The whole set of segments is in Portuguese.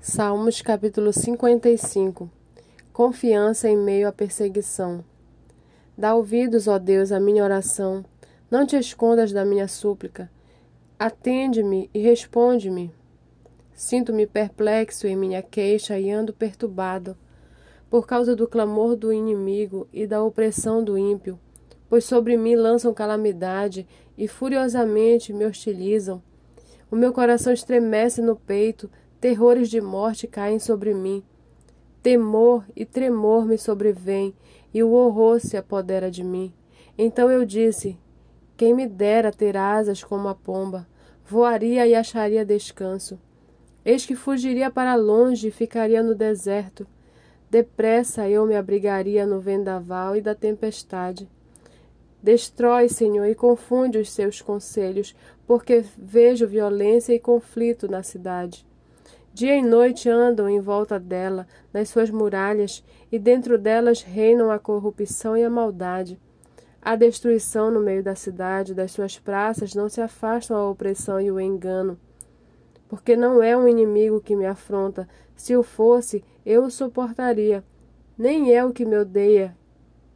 Salmos capítulo 55 Confiança em meio à perseguição. Dá ouvidos, ó Deus, à minha oração. Não te escondas da minha súplica. Atende-me e responde-me. Sinto-me perplexo em minha queixa e ando perturbado, por causa do clamor do inimigo e da opressão do ímpio, pois sobre mim lançam calamidade e furiosamente me hostilizam. O meu coração estremece no peito, terrores de morte caem sobre mim. Temor e tremor me sobrevêm, e o horror se apodera de mim. Então eu disse: Quem me dera ter asas como a pomba, voaria e acharia descanso. Eis que fugiria para longe e ficaria no deserto. Depressa eu me abrigaria no vendaval e da tempestade. Destrói, Senhor, e confunde os seus conselhos, porque vejo violência e conflito na cidade. Dia e noite andam em volta dela, nas suas muralhas, e dentro delas reinam a corrupção e a maldade. Há destruição no meio da cidade, das suas praças não se afastam a opressão e o engano. Porque não é um inimigo que me afronta, se o fosse, eu o suportaria. Nem é o que me odeia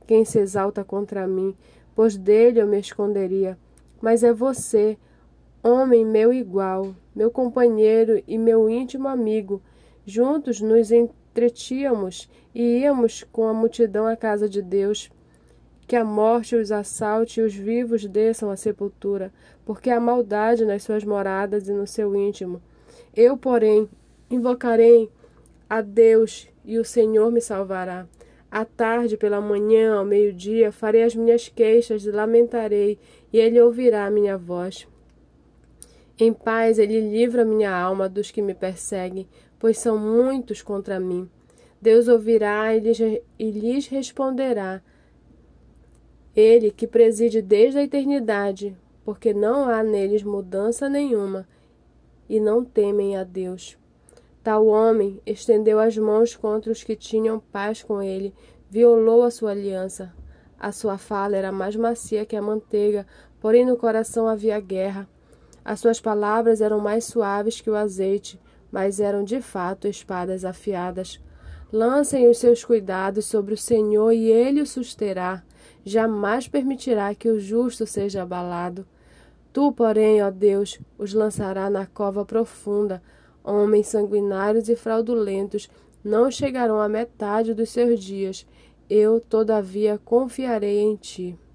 quem se exalta contra mim, pois dele eu me esconderia. Mas é você, homem meu igual, meu companheiro e meu íntimo amigo. Juntos nos entretínhamos e íamos com a multidão à casa de Deus. Que a morte os assalte e os vivos desçam à sepultura, porque há maldade nas suas moradas e no seu íntimo. Eu, porém, invocarei a Deus e o Senhor me salvará. À tarde, pela manhã, ao meio-dia, farei as minhas queixas e lamentarei, e ele ouvirá a minha voz. Em paz ele livra minha alma dos que me perseguem, pois são muitos contra mim. Deus ouvirá e lhes, e lhes responderá. Ele que preside desde a eternidade, porque não há neles mudança nenhuma, e não temem a Deus. Tal homem estendeu as mãos contra os que tinham paz com ele, violou a sua aliança. A sua fala era mais macia que a manteiga, porém no coração havia guerra. As suas palavras eram mais suaves que o azeite, mas eram de fato espadas afiadas. Lancem os seus cuidados sobre o Senhor e ele o susterá. Jamais permitirá que o justo seja abalado. Tu, porém, ó Deus, os lançará na cova profunda. Homens sanguinários e fraudulentos não chegarão à metade dos seus dias. Eu, todavia, confiarei em ti.